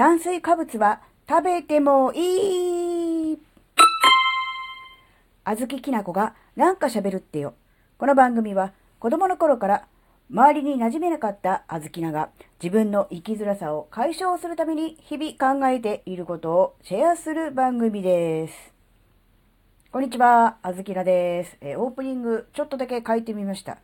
炭水化物は食べてもいいあずききなこがなんか喋るってよ。この番組は子供の頃から周りに馴染めなかったあずきなが自分の生きづらさを解消するために日々考えていることをシェアする番組です。こんにちは、あずきなです。えーオープニングちょっとだけ書いてみました。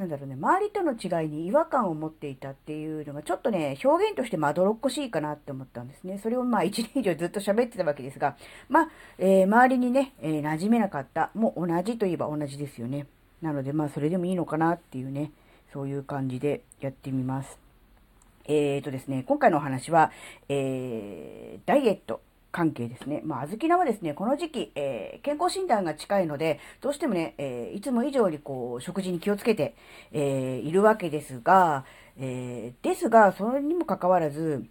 なんだろうね、周りとの違いに違和感を持っていたっていうのがちょっとね、表現としてまどろっこしいかなって思ったんですね。それをまあ1年以上ずっと喋ってたわけですが、まあ、えー周りにね、えー馴染めなかった、もう同じといえば同じですよね。なのでまあそれでもいいのかなっていうね、そういう感じでやってみます。えーとですね、今回のお話は、えーダイエット関係ですね。まあ、あずきなはですね、この時期、えー健康診断が近いので、どうしてもね、えーいつも以上にこう、食事に気をつけて、えーいるわけですが、えーですが、それにもかかわらず、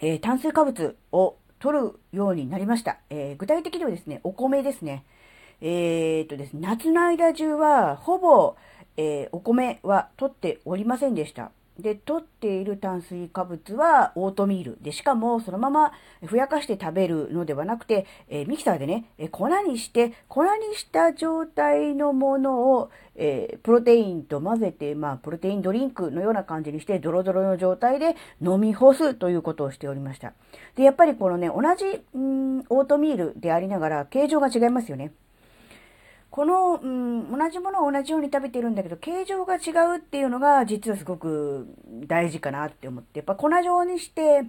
えー炭水化物を取るようになりました。えー具体的にはですね、お米ですね。えーっとですね、夏の間中は、ほぼ、えーお米は取っておりませんでした。で、取っている炭水化物はオートミール。で、しかもそのままふやかして食べるのではなくて、えーミキサーでね、え粉にして、粉にした状態のものを、えープロテインと混ぜて、まあ、プロテインドリンクのような感じにして、ドロドロの状態で飲み干すということをしておりました。で、やっぱりこのね、同じ、うん、オートミールでありながら、形状が違いますよね。この、うん、同じものを同じように食べてるんだけど、形状が違うっていうのが実はすごく大事かなって思って、やっぱ粉状にして、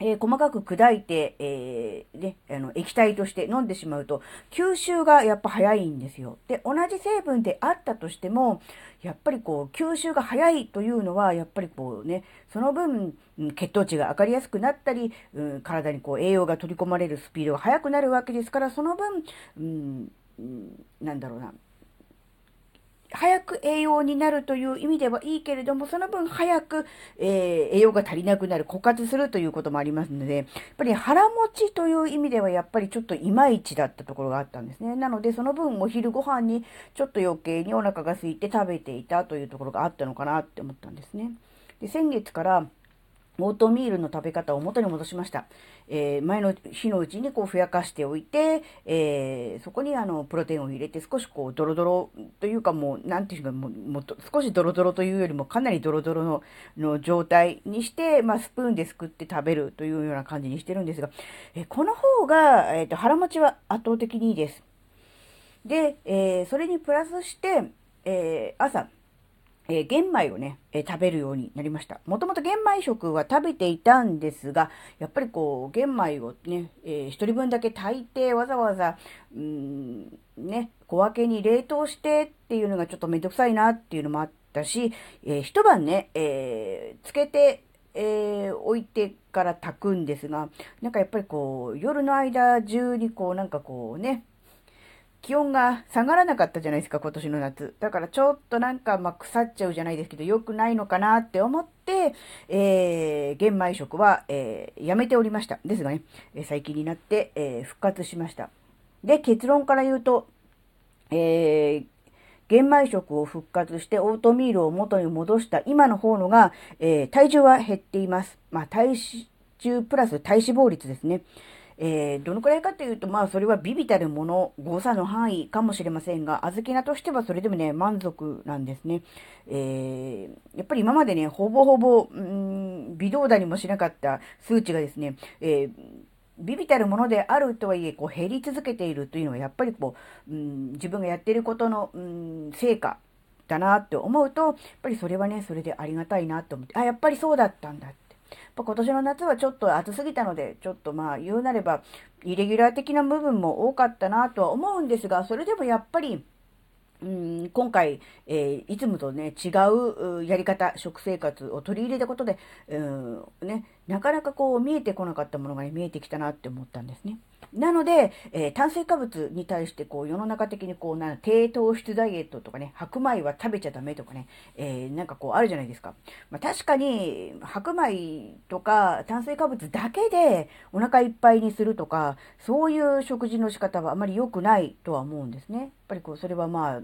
えー細かく砕いて、えーね、あの、液体として飲んでしまうと、吸収がやっぱ早いんですよ。で、同じ成分であったとしても、やっぱりこう、吸収が早いというのは、やっぱりこうね、その分、血糖値が上がりやすくなったり、うん体にこう、栄養が取り込まれるスピードが速くなるわけですから、その分、うん、うんなんだろうな、早く栄養になるという意味ではいいけれども、その分早く、えー栄養が足りなくなる、枯渇するということもありますので、やっぱり腹持ちという意味ではやっぱりちょっといまいちだったところがあったんですね。なので、その分お昼ご飯にちょっと余計にお腹が空いて食べていたというところがあったのかなって思ったんですね。で、先月から、オートミールの食べ方を元に戻しました。えー前の日のうちにこうふやかしておいて、えーそこにあのプロテインを入れて少しこうドロドロというかもうなんていうかもうも少しドロドロというよりもかなりドロドロのの状態にして、まあ、スプーンですくって食べるというような感じにしてるんですが、えーこの方が、えーと腹持ちは圧倒的にいいです。で、えそれにプラスして、え朝、えー玄米をね、えー食べるようになりました。もともと玄米食は食べていたんですが、やっぱりこう、玄米をね、えー一人分だけ炊いて、わざわざ、うん、ね、小分けに冷凍してっていうのがちょっとめんどくさいなっていうのもあったし、えー一晩ね、えーつけて、えー置いてから炊くんですが、なんかやっぱりこう、夜の間中にこう、なんかこうね、気温が下がらなかったじゃないですか、今年の夏。だからちょっとなんか、まあ、腐っちゃうじゃないですけど、良くないのかなって思って、えー、玄米食は、えーやめておりました。ですがね、え最近になって、えー復活しました。で、結論から言うと、えー玄米食を復活してオートミールを元に戻した今の方のが、えー体重は減っています。まあ、体重プラス体脂肪率ですね。えーどのくらいかというと、まあ、それはビビたるもの、誤差の範囲かもしれませんが、小豆菜としてはそれでもね、満足なんですね。えーやっぱり今までね、ほぼほぼ、うん、微動だにもしなかった数値がですね、えービビたるものであるとはいえ、こう減り続けているというのは、やっぱりこう、うん、自分がやっていることの、うん、成果だなって思うと、やっぱりそれはね、それでありがたいなと思って、あ、やっぱりそうだったんだって。ま今年の夏はちょっと暑すぎたので、ちょっとまあ言うなれば、イレギュラー的な部分も多かったなとは思うんですが、それでもやっぱり、うん今回、えーいつもとね、違ううやり方、食生活を取り入れたことで、うんね、なかなかこう見えてこなかったものが、ね、見えてきたなって思ったんですね。なので、えー、炭水化物に対してこう世の中的にこうな低糖質ダイエットとかね、白米は食べちゃダメとかね、えー、なんかこうあるじゃないですか。まあ、確かに白米とか炭水化物だけでお腹いっぱいにするとか、そういう食事の仕方はあまり良くないとは思うんですね。やっぱりこうそれはまあ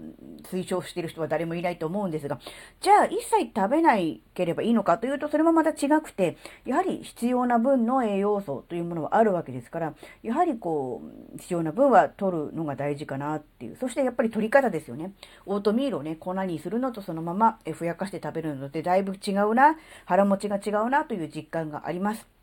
推奨してる人は誰もいないと思うんですが、じゃあ一切食べないければいいのかというとそれもまた違くて、やはり必要な分の栄養素というものはあるわけですから、やはりこう、必要な分は取るのが大事かなっていう。そしてやっぱり取り方ですよね。オートミールをね、粉にするのとそのままふやかして食べるのでだいぶ違うな、腹持ちが違うなという実感があります。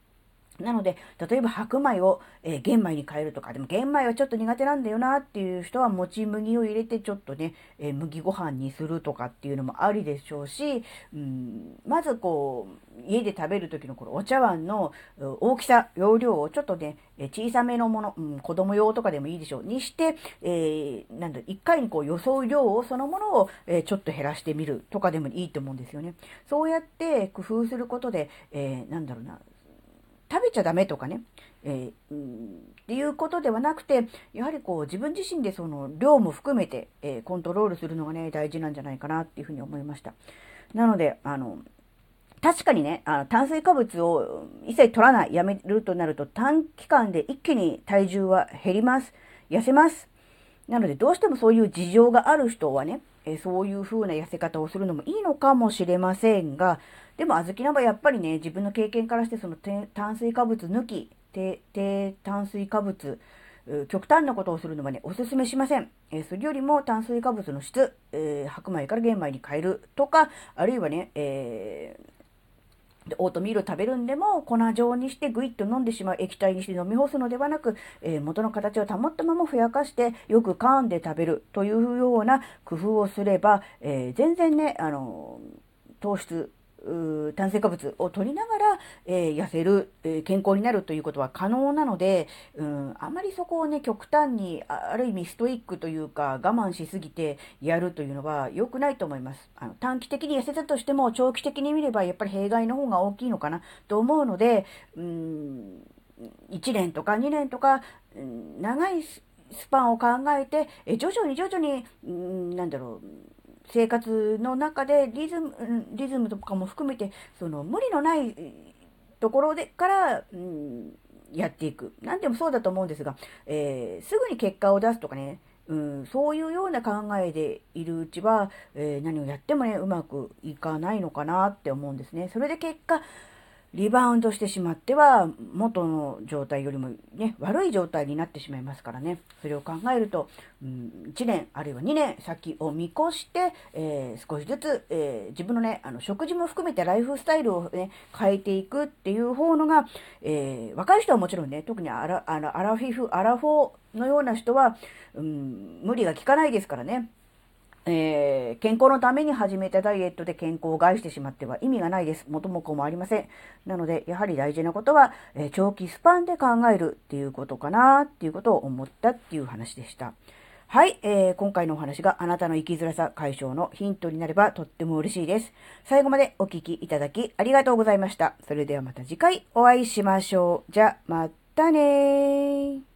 なので、例えば白米を、えー、玄米に変えるとか、でも玄米はちょっと苦手なんだよなっていう人は、もち麦を入れてちょっとね、えー、麦ご飯にするとかっていうのもありでしょうし、うん、まずこう、家で食べる時のこのお茶碗の大きさ、容量をちょっとね、え小さめのもの、うん、子供用とかでもいいでしょう。にして、えー、なんだ、一回にこう予想量をそのものを、え、ちょっと減らしてみるとかでもいいと思うんですよね。そうやって工夫することで、えー、なんだろうな、ちゃダメとかね、えー、っていうことではなくて、やはりこう自分自身でその量も含めて、えー、コントロールするのがね、大事なんじゃないかなっていうふうに思いました。なので、あの、確かにね、あの炭水化物を一切取らない、やめるとなると短期間で一気に体重は減ります。痩せます。なので、どうしてもそういう事情がある人はね、えそういう風な痩せ方をするのもいいのかもしれませんが、でも、小豆菜はやっぱりね、自分の経験からして、その炭水化物抜き、低炭水化物、極端なことをするのはね、おすすめしません。え、それよりも炭水化物の質、えー、白米から玄米に変えるとか、あるいはね、えーでオートミールを食べるんでも粉状にしてぐいっと飲んでしまう液体にして飲み干すのではなく、えー、元の形を保ったままふやかしてよく噛んで食べるというような工夫をすれば、えー、全然ね、あの糖質炭水化物を取りながら、えー、痩せる、えー、健康になるということは可能なので、うん、あまりそこをね、極端に、ある意味ストイックというか、我慢しすぎてやるというのは良くないと思います。あの短期的に痩せたとしても、長期的に見ればやっぱり弊害の方が大きいのかなと思うので、うん、1年とか2年とか、長いスパンを考えて、え徐々に徐々に、うん、なんだろう、生活の中でリズム、リズムとかも含めて、その無理のないところでから、うん、やっていく。何でもそうだと思うんですが、えー、すぐに結果を出すとかね、うん、そういうような考えでいるうちは、えー、何をやってもね、うまくいかないのかなって思うんですね。それで結果、リバウンドしてしまっては、元の状態よりもね、悪い状態になってしまいますからね。それを考えると、うん、1年あるいは2年先を見越して、えー、少しずつ、えー、自分のね、あの、食事も含めてライフスタイルをね、変えていくっていう方のが、えー、若い人はもちろんね、特にアラ、アラアラフィフ、アラフォーのような人は、うん、無理が効かないですからね。えー、健康のために始めたダイエットで健康を害してしまっては意味がないです。元も子もありません。なので、やはり大事なことは、えー、長期スパンで考えるっていうことかなっていうことを思ったっていう話でした。はい、えー、今回のお話があなたの生きづらさ解消のヒントになればとっても嬉しいです。最後までお聴きいただきありがとうございました。それではまた次回お会いしましょう。じゃ、またねー。